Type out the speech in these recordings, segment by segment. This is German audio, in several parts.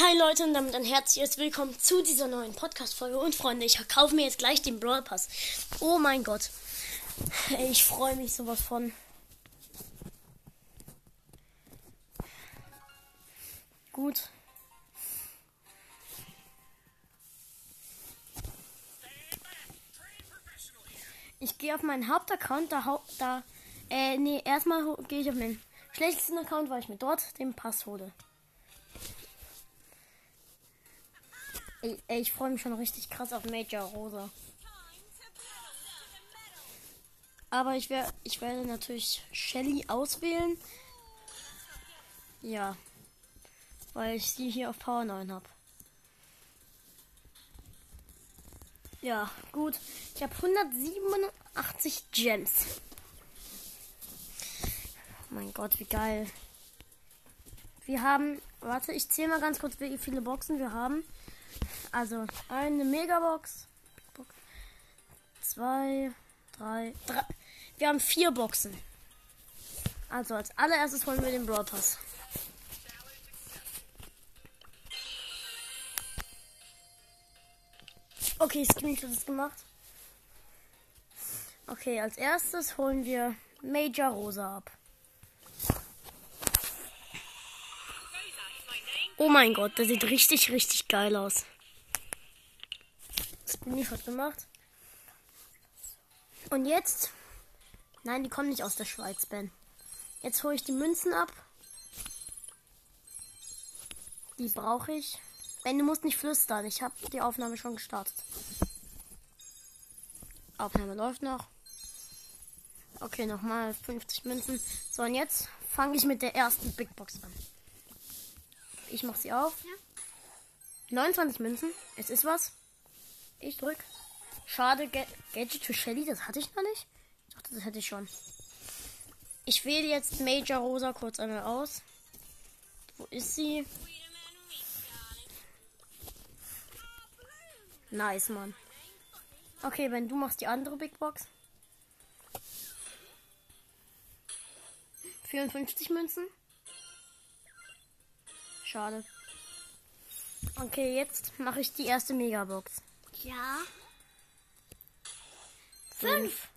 Hi Leute und damit ein herzliches Willkommen zu dieser neuen Podcast-Folge. Und Freunde, ich kaufe mir jetzt gleich den Brawl Pass. Oh mein Gott. Ich freue mich sowas von. Gut. Ich gehe auf meinen Hauptaccount, da, da äh, nee, erstmal gehe ich auf meinen schlechtesten Account, weil ich mir dort den Pass hole. Ey ich freue mich schon richtig krass auf Major Rosa. Aber ich, wär, ich werde natürlich Shelly auswählen. Ja. Weil ich sie hier auf Power 9 habe. Ja, gut. Ich habe 187 Gems. Oh mein Gott, wie geil. Wir haben, warte, ich zähle mal ganz kurz, wie viele Boxen wir haben. Also eine Megabox. Zwei, drei, drei. Wir haben vier Boxen. Also als allererstes holen wir den Brawl Pass. Okay, Screenshot ist gemacht. Okay, als erstes holen wir Major Rosa ab. Oh mein Gott, der sieht richtig, richtig geil aus. Screenshot gemacht. Und jetzt. Nein, die kommen nicht aus der Schweiz, Ben. Jetzt hole ich die Münzen ab. Die brauche ich. Ben, du musst nicht flüstern. Ich habe die Aufnahme schon gestartet. Aufnahme läuft noch. Okay, nochmal 50 Münzen. So, und jetzt fange ich mit der ersten Big Box an. Ich mache sie auf. Ja. 29 Münzen. Es ist was. Ich drück. Schade, Ga Gadget für Shelly, das hatte ich noch nicht. Ich dachte, das hätte ich schon. Ich wähle jetzt Major Rosa kurz einmal aus. Wo ist sie? Nice, Mann. Okay, wenn du machst die andere Big Box. 54 Münzen. Schade. Okay, jetzt mache ich die erste Megabox. Ja. Fünf.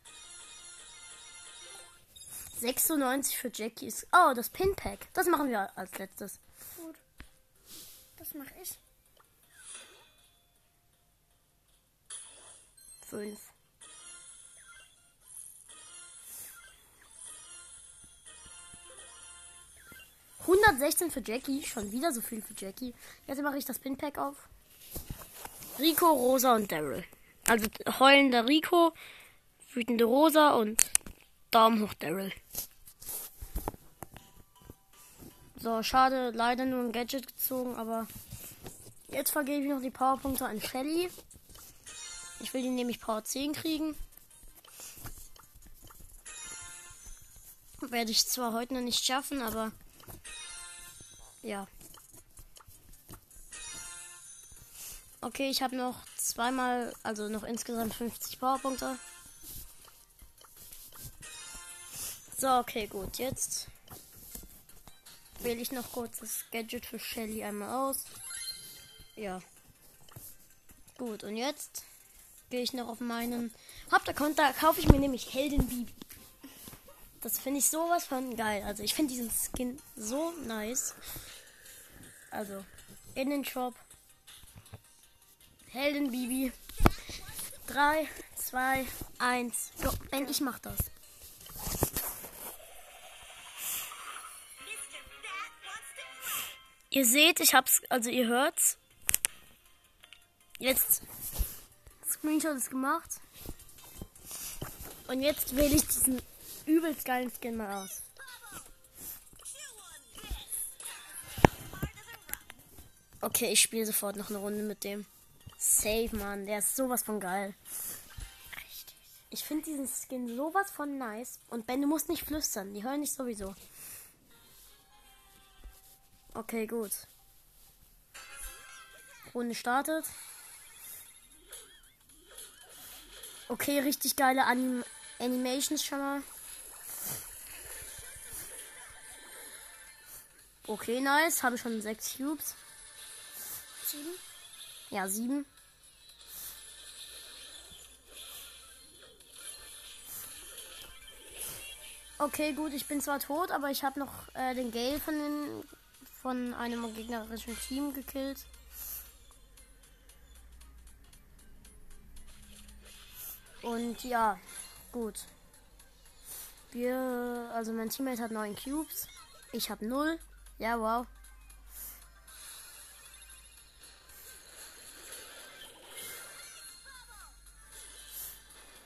96 für Jackies. Oh, das Pinpack. Das machen wir als letztes. Gut. Das mache ich. Fünf. Hundertsechzehn für Jackie. Schon wieder so viel für Jackie. Jetzt mache ich das Pinpack auf. Rico, Rosa und Daryl. Also heulender Rico, wütende Rosa und Daumen hoch Daryl. So, schade, leider nur ein Gadget gezogen, aber jetzt vergebe ich noch die Powerpunkte an Shelly. Ich will die nämlich Power 10 kriegen. Werde ich zwar heute noch nicht schaffen, aber ja. Okay, ich habe noch zweimal, also noch insgesamt 50 Powerpunkte. So, okay, gut. Jetzt wähle ich noch kurz das Gadget für Shelly einmal aus. Ja. Gut, und jetzt gehe ich noch auf meinen Hauptaccount. Da kaufe ich mir nämlich Helden Bibi. Das finde ich sowas von geil. Also ich finde diesen Skin so nice. Also in den Shop Helden Bibi. 3, 2, 1. Go. Ben, ich mach das. Ihr seht, ich hab's, also ihr hört's. Jetzt Screenshot ist gemacht. Und jetzt wähle ich diesen übelst geilen Skin mal aus. Okay, ich spiele sofort noch eine Runde mit dem. Safe, Mann. Der ist sowas von geil. Ich finde diesen Skin sowas von nice. Und Ben, du musst nicht flüstern. Die hören dich sowieso. Okay, gut. Runde startet. Okay, richtig geile Anim Animations schon mal. Okay, nice. Habe schon sechs Cubes. Sieben. Ja, sieben. Okay, gut, ich bin zwar tot, aber ich habe noch äh, den Gale von, den, von einem gegnerischen Team gekillt. Und ja, gut. Wir, also mein Teammate hat neun Cubes. Ich habe null. Ja, wow.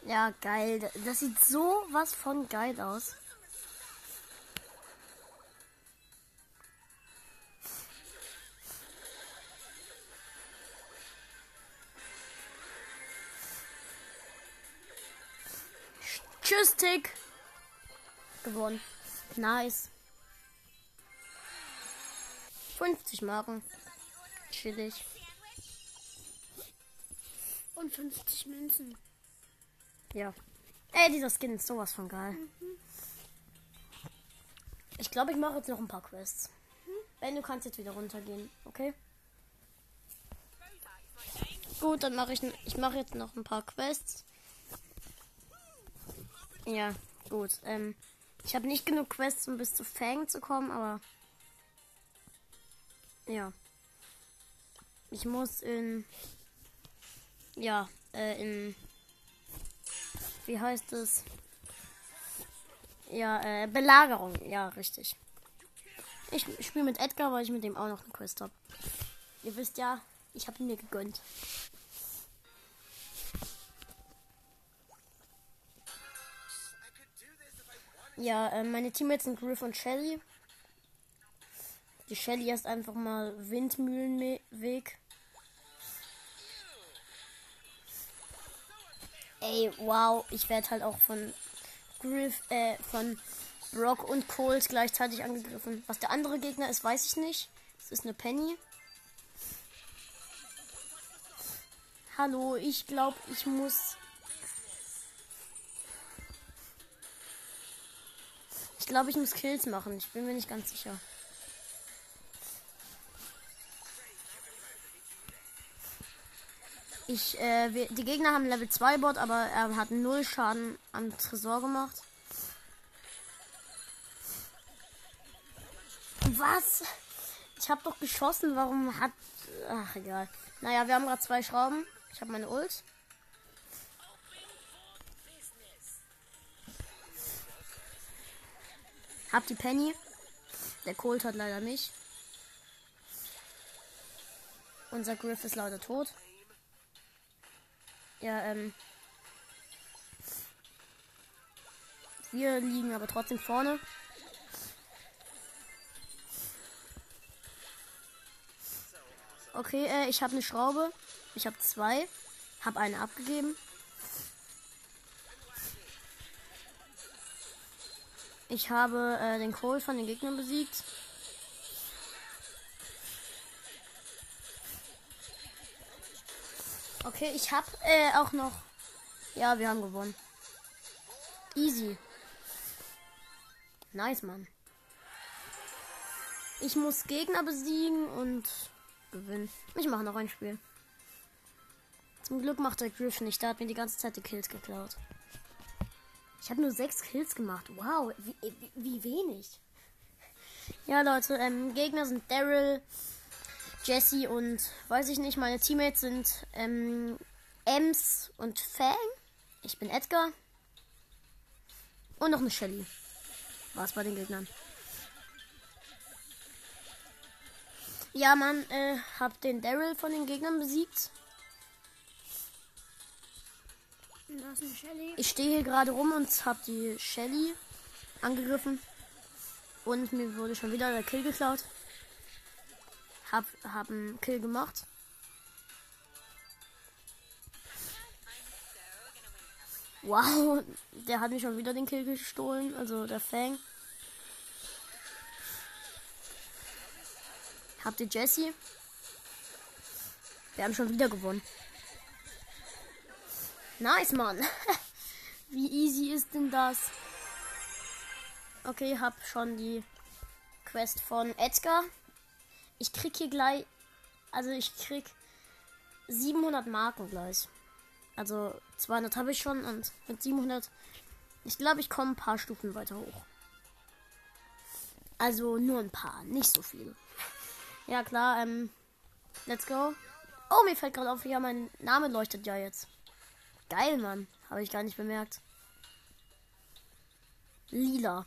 Ja, geil. Das sieht so was von geil aus. Tschüss, Tick. Gewonnen. Nice. 50 Marken. Chillig. Und 50 Münzen. Ja. Ey, dieser Skin ist sowas von geil. Ich glaube, ich mache jetzt noch ein paar Quests. Wenn du kannst jetzt wieder runtergehen, okay? Gut, dann mache ich ich mache jetzt noch ein paar Quests. Ja, gut. Ähm, ich habe nicht genug Quests, um bis zu Fang zu kommen, aber ja. Ich muss in ja, äh, in wie heißt es? Ja, äh, Belagerung. Ja, richtig. Ich spiele mit Edgar, weil ich mit dem auch noch eine Quest habe. Ihr wisst ja, ich habe ihn mir gegönnt. Ja, äh, meine Teammates sind Griff und Shelly. Die Shelly ist einfach mal Windmühlenweg. Ey, wow, ich werde halt auch von Griff, äh, von Brock und Coles gleichzeitig angegriffen. Was der andere Gegner ist, weiß ich nicht. Es ist eine Penny. Hallo, ich glaube, ich muss Ich glaube, ich muss Kills machen. Ich bin mir nicht ganz sicher. Ich, äh, wir, die Gegner haben Level 2 Bot, aber er hat null Schaden am Tresor gemacht. Was? Ich habe doch geschossen. Warum hat. Ach, egal. Naja, wir haben gerade zwei Schrauben. Ich habe meine Ult. Hab die Penny. Der Colt hat leider nicht. Unser Griff ist leider tot. Ja, ähm. Wir liegen aber trotzdem vorne. Okay, äh, ich habe eine Schraube. Ich habe zwei. Habe eine abgegeben. Ich habe äh, den Kohl von den Gegnern besiegt. Okay, ich habe äh, auch noch. Ja, wir haben gewonnen. Easy. Nice, Mann. Ich muss Gegner besiegen und gewinnen. Ich mache noch ein Spiel. Zum Glück macht der Griff nicht. Der hat mir die ganze Zeit die Kills geklaut. Ich habe nur sechs Kills gemacht. Wow, wie, wie, wie wenig. Ja, Leute, ähm, Gegner sind Daryl, Jesse und weiß ich nicht, meine Teammates sind ähm, Ems und Fang. Ich bin Edgar. Und noch eine Shelly. War's bei den Gegnern. Ja, man, äh, hab den Daryl von den Gegnern besiegt. Ich stehe hier gerade rum und habe die Shelly angegriffen. Und mir wurde schon wieder der Kill geklaut. Hab, hab einen Kill gemacht. Wow, der hat mir schon wieder den Kill gestohlen, also der Fang. Habt ihr Jesse? Wir haben schon wieder gewonnen. Nice, Mann. Wie easy ist denn das? Okay, hab schon die Quest von Edgar. Ich krieg hier gleich also ich krieg 700 Marken gleich. Also 200 habe ich schon und mit 700, ich glaube, ich komme ein paar Stufen weiter hoch. Also nur ein paar, nicht so viel. Ja klar, ähm, let's go. Oh, mir fällt gerade auf, ja, mein Name leuchtet ja jetzt. Geil, Mann. Habe ich gar nicht bemerkt. Lila.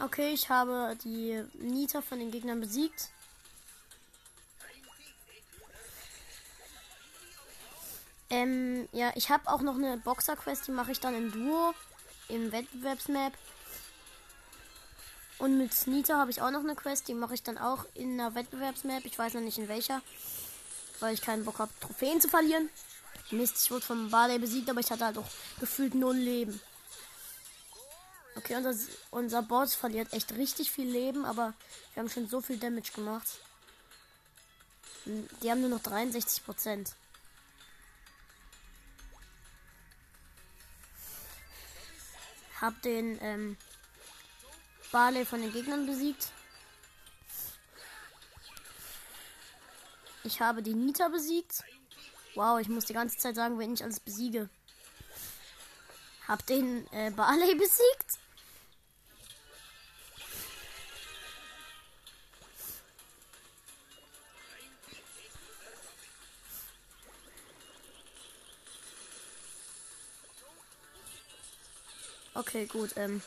Okay, ich habe die Nita von den Gegnern besiegt. Ähm, ja, ich habe auch noch eine Boxer-Quest, die mache ich dann im Duo, im Wettbewerbsmap. Und mit Nita habe ich auch noch eine Quest, die mache ich dann auch in einer Wettbewerbsmap. Ich weiß noch nicht in welcher, weil ich keinen Bock habe, Trophäen zu verlieren. Mist, ich wurde vom Barley besiegt, aber ich hatte halt auch gefühlt null Leben. Okay, unser, unser Boss verliert echt richtig viel Leben, aber wir haben schon so viel Damage gemacht. Die haben nur noch 63 Prozent. Hab den ähm, Barley von den Gegnern besiegt. Ich habe die Nita besiegt. Wow, ich muss die ganze Zeit sagen, wenn ich alles besiege. Hab den äh, Barley besiegt. Okay, gut. Ähm.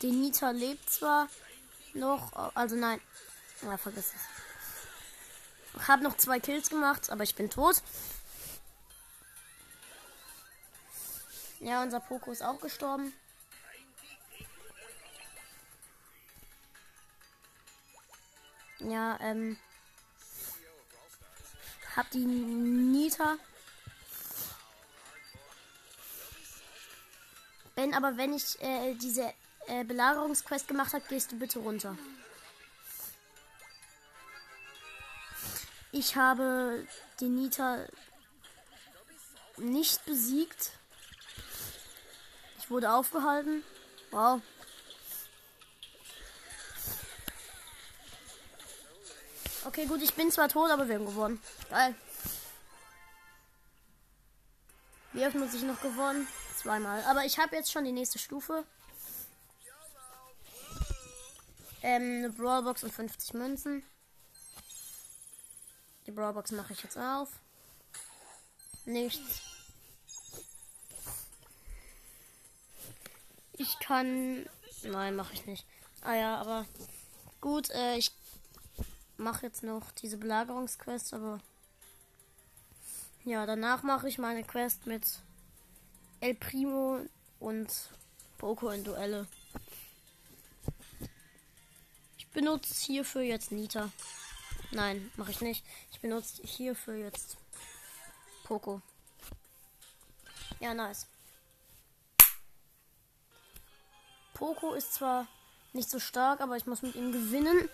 Die Nita lebt zwar noch, also nein. Ja, vergiss es. Ich habe noch zwei Kills gemacht, aber ich bin tot. Ja, unser Poco ist auch gestorben. Ja, ähm. Hab die Nita Ben, aber wenn ich äh, diese äh, Belagerungsquest gemacht habe, gehst du bitte runter. Ich habe die Nita nicht besiegt. Ich wurde aufgehalten. Wow. Okay, gut, ich bin zwar tot, aber wir haben gewonnen. Geil. Wie oft muss ich noch gewonnen? Zweimal. Aber ich habe jetzt schon die nächste Stufe. Ähm, eine Brawlbox und 50 Münzen. Die Brawlbox mache ich jetzt auf. Nichts. Ich kann. Nein, mache ich nicht. Ah ja, aber gut, äh, ich mache jetzt noch diese Belagerungsquest, aber ja, danach mache ich meine Quest mit El Primo und Poco in Duelle. Ich benutze hierfür jetzt Nita. Nein, mache ich nicht. Ich benutze hierfür jetzt Poco. Ja, nice. Poco ist zwar nicht so stark, aber ich muss mit ihm gewinnen.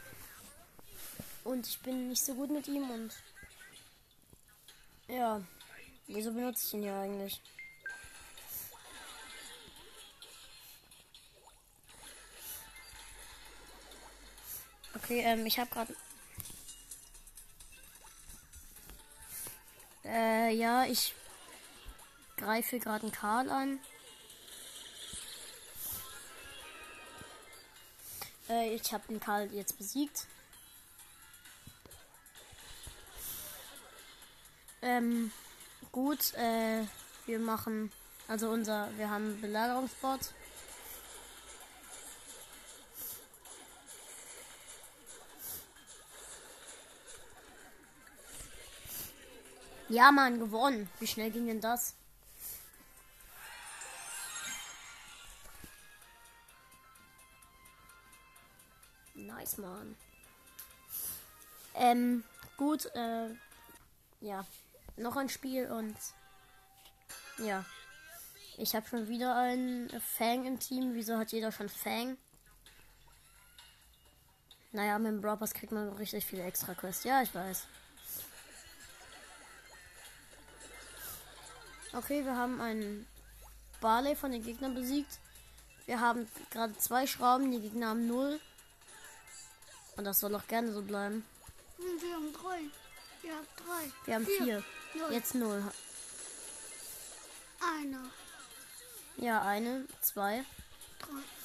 Und ich bin nicht so gut mit ihm und ja, wieso benutze ich ihn ja eigentlich? Okay, ähm, ich habe gerade. Äh, ja, ich greife gerade einen Karl an. Äh, ich habe den Karl jetzt besiegt. Ähm, gut, äh, wir machen, also unser, wir haben Belagerungsbot. Ja, Mann, gewonnen. Wie schnell ging denn das? Nice, Mann. Ähm, gut, äh, ja. Noch ein Spiel und ja. Ich habe schon wieder einen Fang im Team. Wieso hat jeder schon Fang? Naja, mit dem Brawl kriegt man richtig viele extra Quests. Ja, ich weiß. Okay, wir haben einen Barley von den Gegnern besiegt. Wir haben gerade zwei Schrauben, die Gegner haben null. Und das soll auch gerne so bleiben. Hm, wir haben drei. Ihr habt drei. Wir haben vier. Null. Jetzt null. Einer. Ja, eine, zwei. Drei.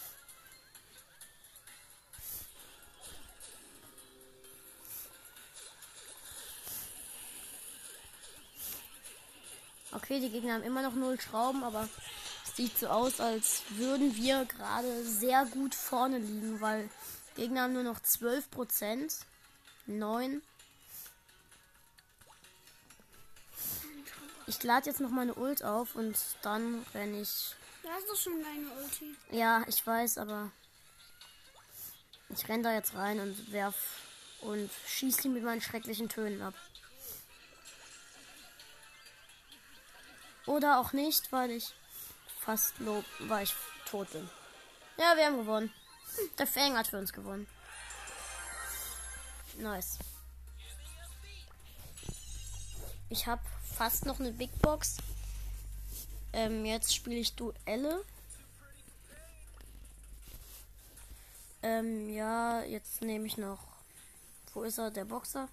Okay, die Gegner haben immer noch null Schrauben, aber es sieht so aus, als würden wir gerade sehr gut vorne liegen, weil Gegner haben nur noch 12 Prozent. 9. Ich lade jetzt noch meine Ult auf und dann renne ich. Du hast doch schon deine Ulti. Ja, ich weiß, aber ich renne da jetzt rein und werf und schieße die mit meinen schrecklichen Tönen ab. Oder auch nicht, weil ich fast lob, weil ich tot bin. Ja, wir haben gewonnen. Der Fang hat für uns gewonnen. Nice. Ich habe fast noch eine Big Box. Ähm, jetzt spiele ich Duelle. Ähm, ja, jetzt nehme ich noch. Wo ist er? Der Boxer.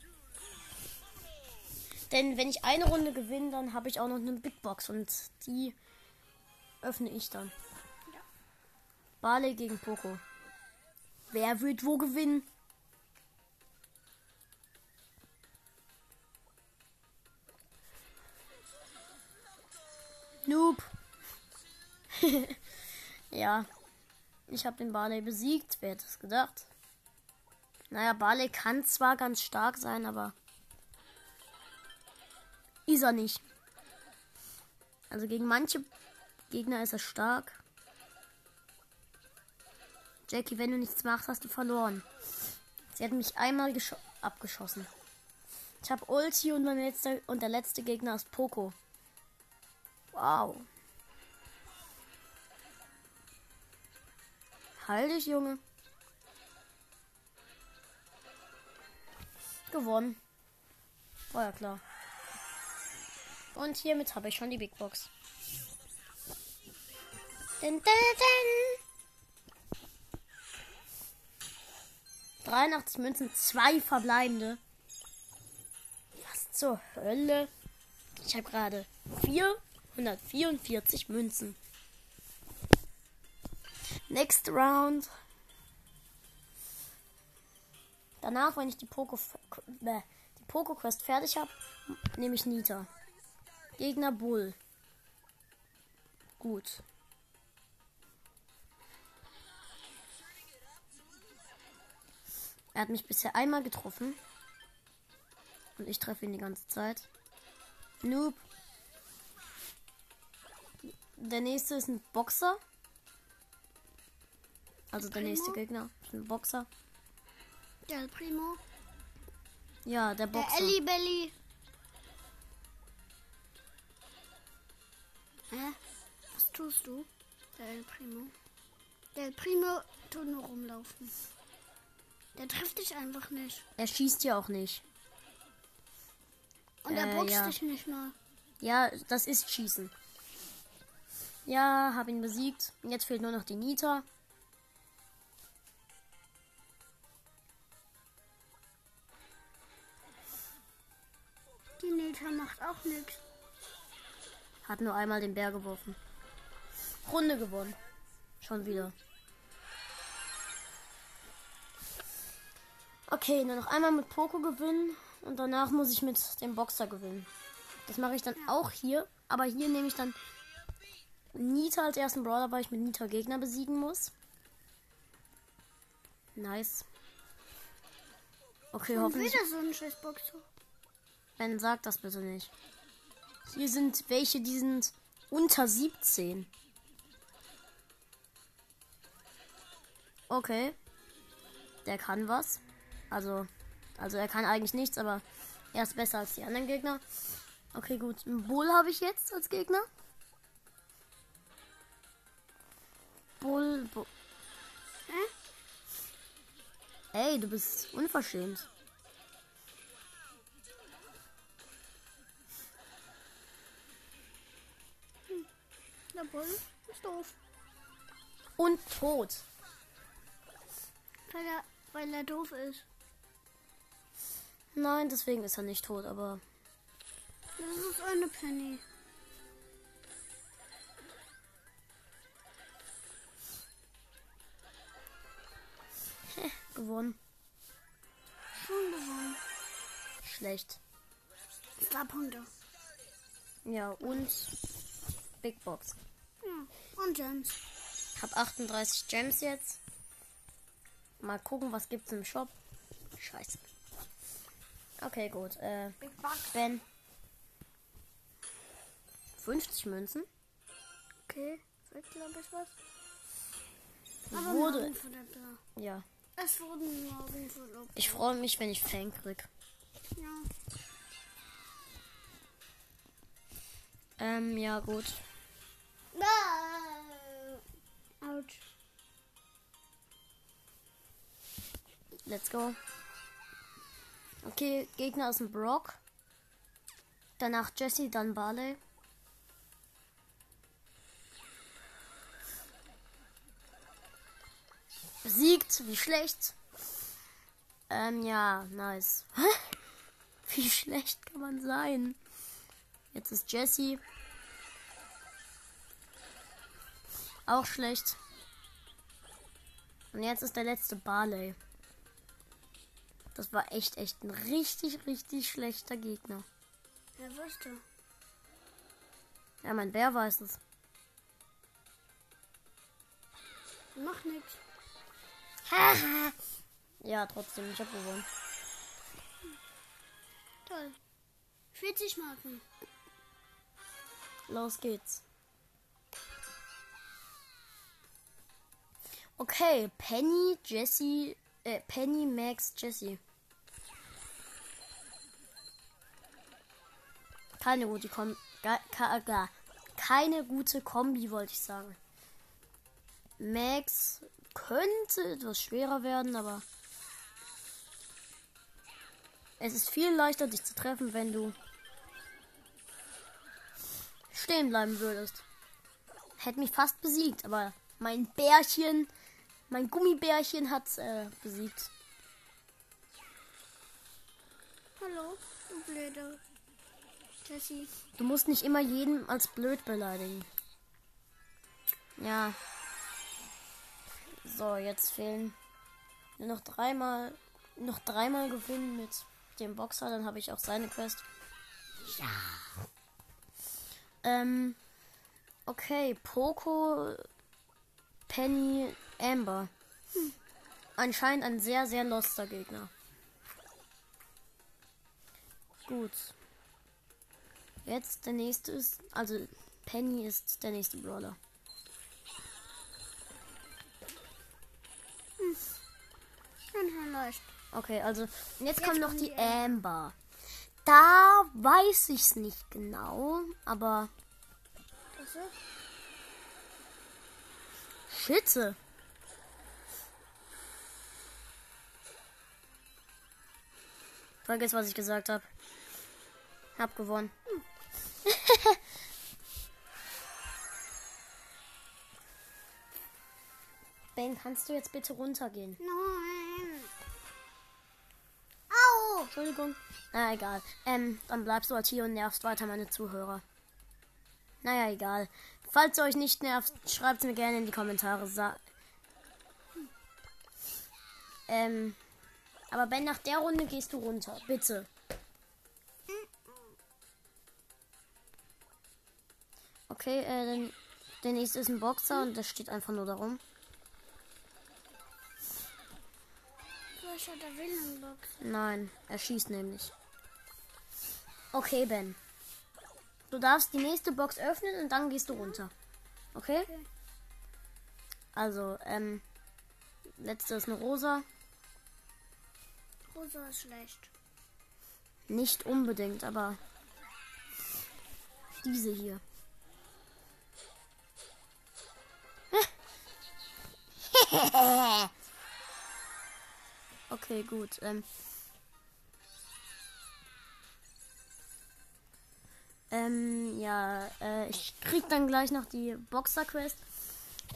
Denn wenn ich eine Runde gewinne, dann habe ich auch noch eine Big Box und die öffne ich dann. Ja. Barley gegen Poco. Wer wird wo gewinnen? Noob. ja. Ich habe den Barley besiegt. Wer hätte es gedacht? Naja, Barley kann zwar ganz stark sein, aber ist er nicht. Also gegen manche Gegner ist er stark. Jackie, wenn du nichts machst, hast du verloren. Sie hat mich einmal abgeschossen. Ich habe Ulti und, mein letzter, und der letzte Gegner ist Poco. Wow. Halt dich, Junge. Gewonnen. War ja klar. Und hiermit habe ich schon die Big Box. Din, din, din. 83 Münzen, zwei verbleibende. Was zur Hölle? Ich habe gerade 444 Münzen. Next round. Danach, wenn ich die Poco, die Poco Quest fertig habe, nehme ich Nita. Gegner Bull. Gut. Er hat mich bisher einmal getroffen. Und ich treffe ihn die ganze Zeit. Noob. Der nächste ist ein Boxer. Also der Primo? nächste Gegner ist ein Boxer. Der Primo. Ja, der Der Boxer. Ellie Belly. Hä? Was tust du? Der El Primo. Der Primo tut nur rumlaufen. Der trifft dich einfach nicht. Er schießt ja auch nicht. Und er Äh, boxt ja. dich nicht mal. Ja, das ist Schießen. Ja, habe ihn besiegt. Und Jetzt fehlt nur noch die Nita. Die Nita macht auch nichts. Hat nur einmal den Bär geworfen. Runde gewonnen. Schon wieder. Okay, nur noch einmal mit Poco gewinnen und danach muss ich mit dem Boxer gewinnen. Das mache ich dann auch hier, aber hier nehme ich dann Nita als ersten Brawler, weil ich mit Nita Gegner besiegen muss. Nice. Okay, hoffentlich. wieder so ein scheiß Boxer. Ben, sag das bitte nicht. Hier sind welche, die sind unter 17. Okay. Der kann was. Also, also er kann eigentlich nichts, aber er ist besser als die anderen Gegner. Okay, gut. Einen Bull habe ich jetzt als Gegner. Bull, Bull. Hä? Ey, du bist unverschämt. Der Bull. Ist doof. Und tot. Weil er, weil er doof ist. Nein, deswegen ist er nicht tot, aber Das ist eine Penny. gewonnen. Schon gewonnen. Schlecht. Zwei Punkte. Ja, und Big Box. Ja. Und Gems. Ich habe 38 Gems jetzt. Mal gucken, was gibt's im Shop. Scheiße. Okay, gut. Äh, Big Box. Ben. 50 Münzen. Okay. Wird, glaube ich, was. Wurde. vielleicht da. Ja. Es wurden morgen verlobt. Ich freue mich, wenn ich Fang krieg. Ja. Ähm, ja, gut. Autsch. Let's go. Okay, Gegner ist ein Brock. Danach Jesse, dann Barley. Besiegt, wie schlecht. Ähm, ja, nice. Wie schlecht kann man sein? Jetzt ist Jesse. Auch schlecht. Und jetzt ist der letzte Barley. Das war echt, echt ein richtig, richtig schlechter Gegner. Wer wusste? Ja, mein Bär weiß es. Mach nichts. ja, trotzdem, ich hab gewonnen. Toll. 40 Marken. Los geht's. Okay, Penny, Jesse, äh, Penny, Max, Jesse. Keine gute Kombi, keine gute Kombi, wollte ich sagen. Max könnte etwas schwerer werden, aber es ist viel leichter, dich zu treffen, wenn du stehen bleiben würdest. Hätte mich fast besiegt, aber mein Bärchen, mein Gummibärchen hat äh, besiegt. Hallo, du blöde. Jessie. Du musst nicht immer jeden als blöd beleidigen. Ja. So, jetzt fehlen noch dreimal, noch dreimal gewinnen mit dem Boxer, dann habe ich auch seine Quest. Ja. Ähm, okay, Poco, Penny, Amber. Hm. Anscheinend ein sehr, sehr loster Gegner. Gut. Jetzt der nächste ist, also Penny ist der nächste Brawler. Hm. Okay, also jetzt, Jetzt kommt noch die die Amber. Da weiß ich's nicht genau, aber Schütze. Vergiss, was ich gesagt habe. Hab gewonnen. ben, kannst du jetzt bitte runtergehen? Nein. Au! Entschuldigung. Na, egal. Ähm, dann bleibst du halt hier und nervst weiter meine Zuhörer. Naja, egal. Falls ihr euch nicht nervt, schreibt mir gerne in die Kommentare. Sa ähm, aber Ben, nach der Runde gehst du runter. Bitte. Okay, äh, dann, der nächste ist ein Boxer und der steht einfach nur darum. Nein, er schießt nämlich. Okay, Ben. Du darfst die nächste Box öffnen und dann gehst du runter. Okay? Okay. Also, ähm, letzte ist eine rosa. Rosa ist schlecht. Nicht unbedingt, aber diese hier. Okay, gut. Ähm, Ähm, ja, äh, ich krieg dann gleich noch die Boxer-Quest.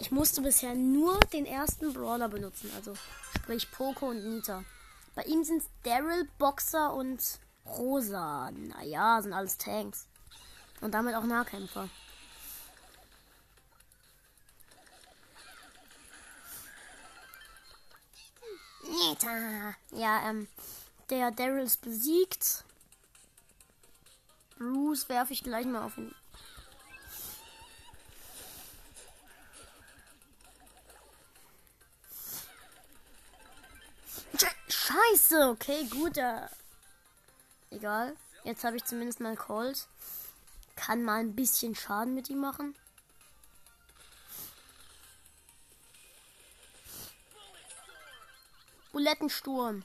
Ich musste bisher nur den ersten Brawler benutzen, also sprich Poco und Nita. Bei ihm sind es Daryl, Boxer und Rosa. Naja, sind alles Tanks. Und damit auch Nahkämpfer. Nita. Ja, ähm, der Daryl ist besiegt. Bruce werfe ich gleich mal auf ihn. Scheiße, okay, gut. Äh, egal. Jetzt habe ich zumindest mal Colt. Kann mal ein bisschen Schaden mit ihm machen. Bulettensturm.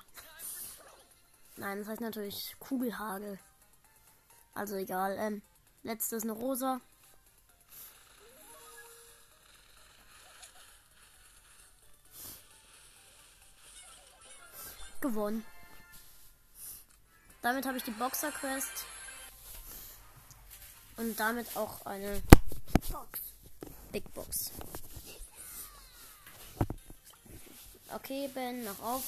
Nein, das heißt natürlich Kugelhagel. Also egal. Ähm, letztes eine rosa. Gewonnen. Damit habe ich die Boxer Quest. Und damit auch eine Box. Big Box. Okay, Ben, noch auf.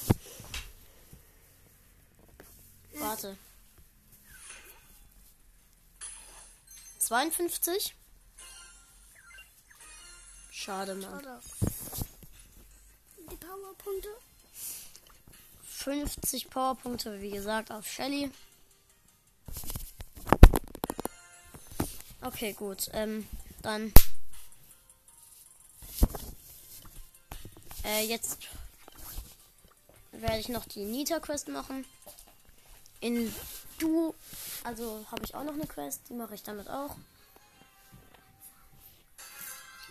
Warte. 52? Schade, Mann. Schade. Die Powerpunkte? 50 Powerpunkte, wie gesagt, auf Shelly. Okay, gut. Ähm, dann. Äh, jetzt werde ich noch die Nita-Quest machen. In Du, also habe ich auch noch eine Quest, die mache ich damit auch.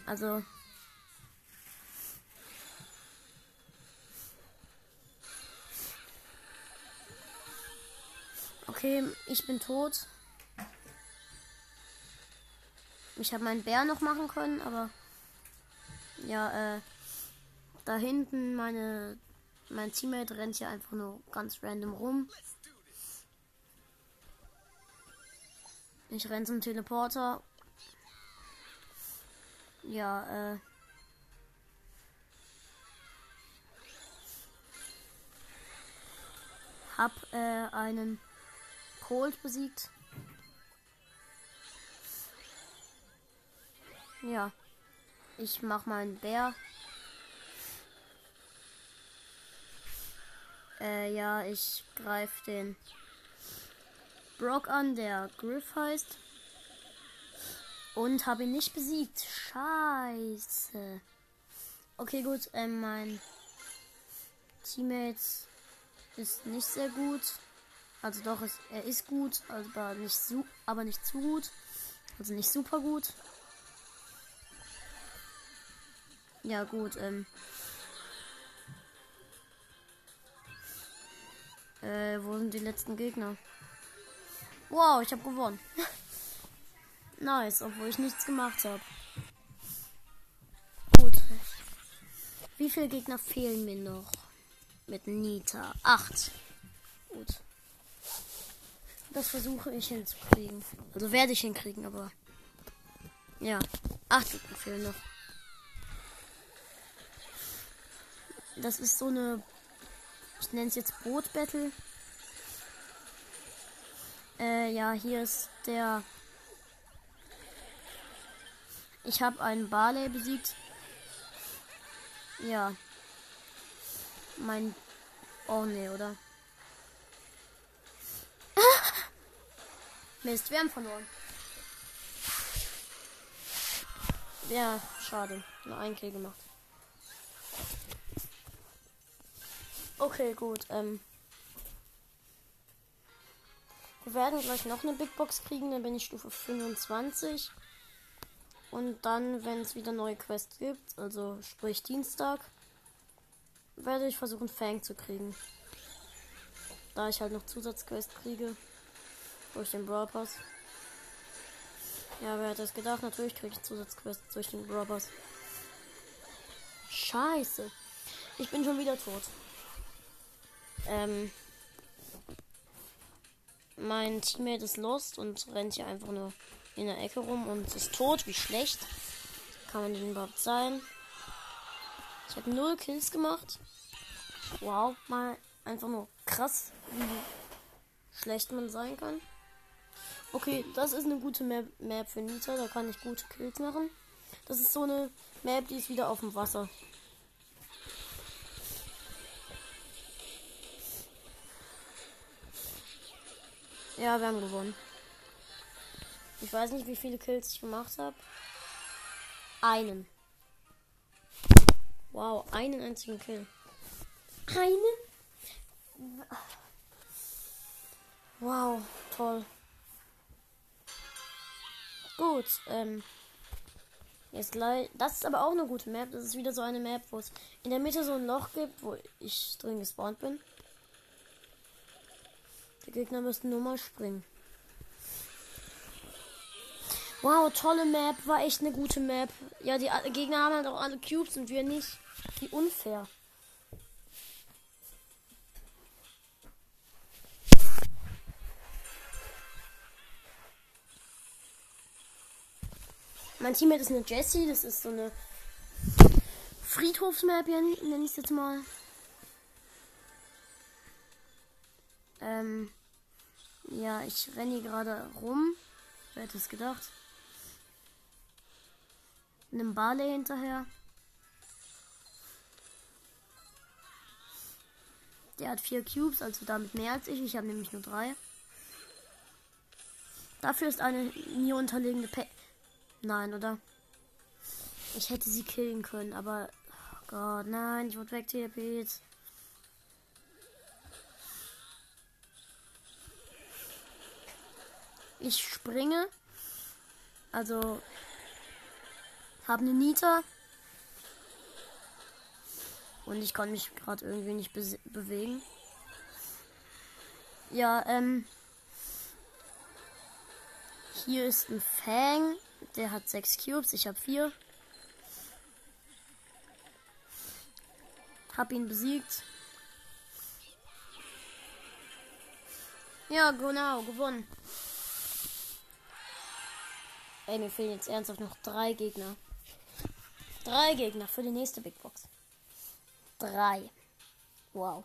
Also. Okay, ich bin tot. Ich habe meinen Bär noch machen können, aber ja, äh, da hinten meine mein Teammate rennt hier einfach nur ganz random rum. Ich renne zum Teleporter. Ja, äh. Hab äh, einen Cold besiegt. Ja. Ich mach mal einen Bär. Äh, ja, ich greife den Brock an, der Griff heißt. Und habe ihn nicht besiegt. Scheiße. Okay, gut. Äh, mein Teammate ist nicht sehr gut. Also doch, ist, er ist gut, aber nicht, su aber nicht zu gut. Also nicht super gut. Ja, gut. Ähm, Äh, wo sind die letzten Gegner? Wow, ich habe gewonnen. nice, obwohl ich nichts gemacht habe. Gut. Wie viele Gegner fehlen mir noch? Mit Nita. Acht. Gut. Das versuche ich hinzukriegen. Also werde ich hinkriegen, aber. Ja. Acht Gegner fehlen noch. Das ist so eine ich nenne es jetzt Boot Battle. Äh, ja, hier ist der. Ich habe einen Barley besiegt. Ja. Mein. Oh ne, oder? Mist, wir haben verloren. Ja, schade. Nur ein Kill gemacht. Okay, gut. Ähm, wir werden gleich noch eine Big Box kriegen, dann bin ich Stufe 25. Und dann, wenn es wieder neue Quests gibt, also sprich Dienstag, werde ich versuchen, Fang zu kriegen. Da ich halt noch Zusatzquest kriege. Durch den Brawl Pass. Ja, wer hätte es gedacht? Natürlich kriege ich Zusatzquests durch den Brawl Pass. Scheiße. Ich bin schon wieder tot. Ähm. mein Teammate ist lost und rennt hier einfach nur in der Ecke rum und ist tot. Wie schlecht kann man denn überhaupt sein? Ich habe null Kills gemacht. Wow, mal einfach nur krass, wie schlecht man sein kann. Okay, das ist eine gute Map, Map für Nita. Da kann ich gute Kills machen. Das ist so eine Map, die ist wieder auf dem Wasser. Ja, wir haben gewonnen. Ich weiß nicht, wie viele Kills ich gemacht habe. Einen. Wow, einen einzigen Kill. Einen? Wow, toll. Gut, ähm. Jetzt gleich. Das ist aber auch eine gute Map. Das ist wieder so eine Map, wo es in der Mitte so ein Loch gibt, wo ich drin gespawnt bin. Die Gegner müssten nur mal springen. Wow, tolle Map. War echt eine gute Map. Ja, die Gegner haben halt auch alle Cubes und wir nicht. Wie unfair. Mein Teammate ist eine Jessie. Das ist so eine Friedhofsmap, nenne ich es jetzt mal. Ähm, ja, ich renne hier gerade rum. Wer hätte es gedacht? Einem Barley hinterher. Der hat vier Cubes, also damit mehr als ich. Ich habe nämlich nur drei. Dafür ist eine mir unterlegene Pe Nein, oder? Ich hätte sie killen können, aber. Oh Gott, nein, ich wurde weg, TP. Ich springe. Also. Habe eine Nita. Und ich kann mich gerade irgendwie nicht be bewegen. Ja, ähm. Hier ist ein Fang. Der hat sechs Cubes. Ich habe vier. Hab ihn besiegt. Ja, genau, gewonnen. Ey, mir fehlen jetzt ernsthaft noch drei Gegner. Drei Gegner für die nächste Big Box. Drei. Wow.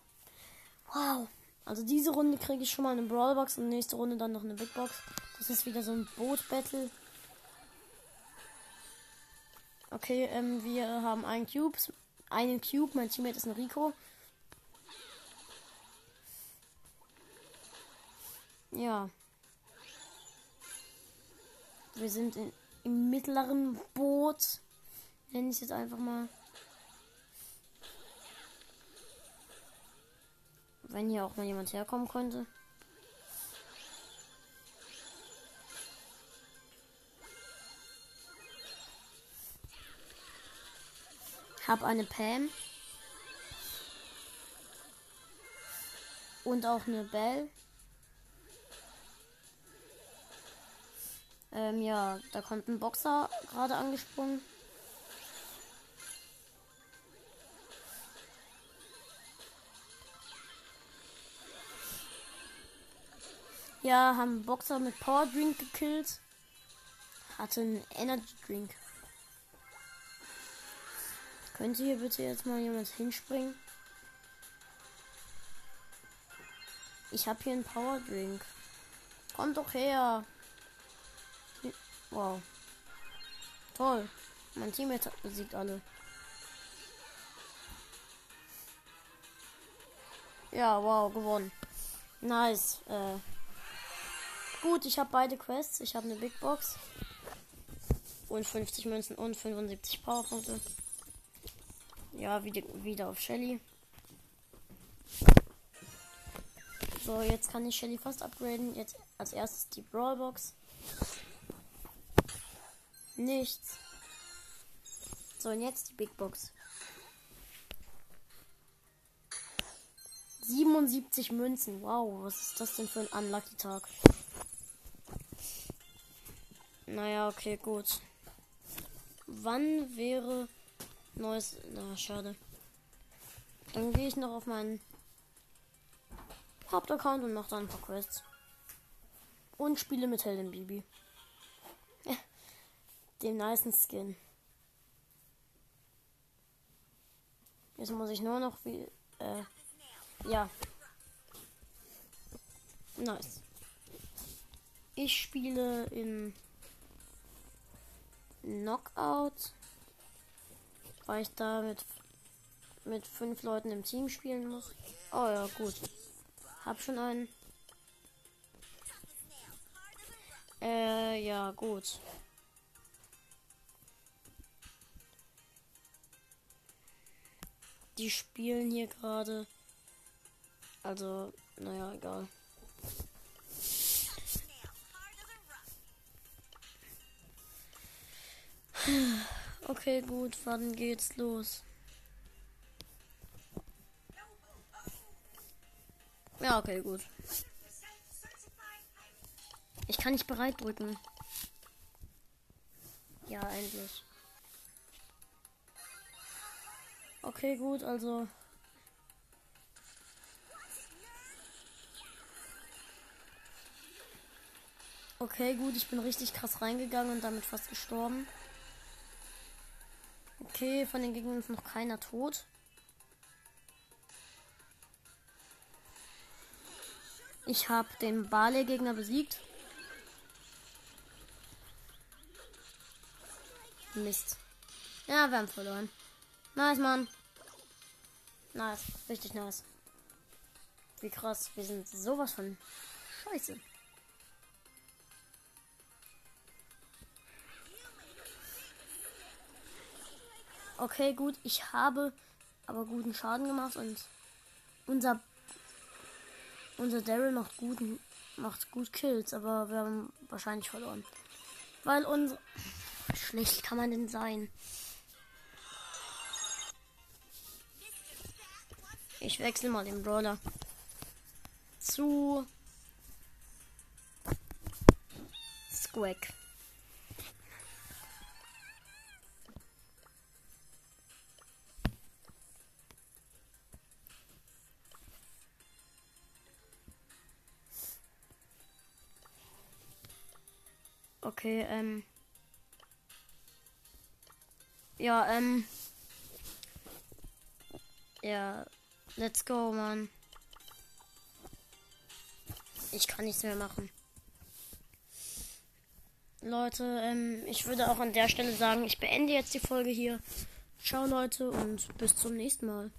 Wow. Also diese Runde kriege ich schon mal eine Brawlbox und nächste Runde dann noch eine Big Box. Das ist wieder so ein Boot-Battle. Okay, ähm, wir haben einen Cube. Einen Cube. Mein Teammate ist ein Rico. Ja. Wir sind in, im mittleren Boot. Nenne ich jetzt einfach mal. Wenn hier auch mal jemand herkommen könnte. Hab eine Pam. Und auch eine Bell. Ähm, ja, da kommt ein Boxer gerade angesprungen. Ja, haben Boxer mit Power Drink gekillt. Hatte einen Energy Drink. Könnte hier bitte jetzt mal jemand hinspringen? Ich habe hier einen Power Drink. Kommt doch her. Wow. Toll. Mein Team hat besiegt alle. Ja, wow, gewonnen. Nice. Äh, gut, ich habe beide Quests. Ich habe eine Big Box. Und 50 Münzen und 75 Powerpunkte. Ja, wieder, wieder auf Shelly. So, jetzt kann ich Shelly fast upgraden. Jetzt als erstes die Brawlbox. Nichts. So, und jetzt die Big Box. 77 Münzen. Wow, was ist das denn für ein unlucky Tag? Naja, okay, gut. Wann wäre neues. Na, schade. Dann gehe ich noch auf meinen Hauptaccount und mache dann ein paar Quests. Und spiele mit Helen Bibi. Dem nicen Skin. Jetzt muss ich nur noch wie. Äh, ja. Nice. Ich spiele in Knockout, weil ich da mit, mit fünf Leuten im Team spielen muss. Oh ja, gut. Hab schon einen. Äh, ja, gut. Die spielen hier gerade. Also, naja, egal. Okay, gut, wann geht's los? Ja, okay, gut. Ich kann nicht bereit drücken. Ja, endlich. Okay, gut, also. Okay, gut, ich bin richtig krass reingegangen und damit fast gestorben. Okay, von den Gegnern ist noch keiner tot. Ich habe den Barley-Gegner besiegt. Mist. Ja, wir haben verloren. Nice, Mann. Nice. Richtig nice. Wie krass. Wir sind sowas von scheiße. Okay, gut. Ich habe aber guten Schaden gemacht und unser unser Daryl macht guten macht gut Kills, aber wir haben wahrscheinlich verloren. Weil unser schlecht kann man denn sein? Ich wechsle mal den Brawler zu Squack. Okay, ähm. Ja, ähm. Ja, let's go, Mann. Ich kann nichts mehr machen. Leute, ähm, ich würde auch an der Stelle sagen, ich beende jetzt die Folge hier. Ciao, Leute, und bis zum nächsten Mal.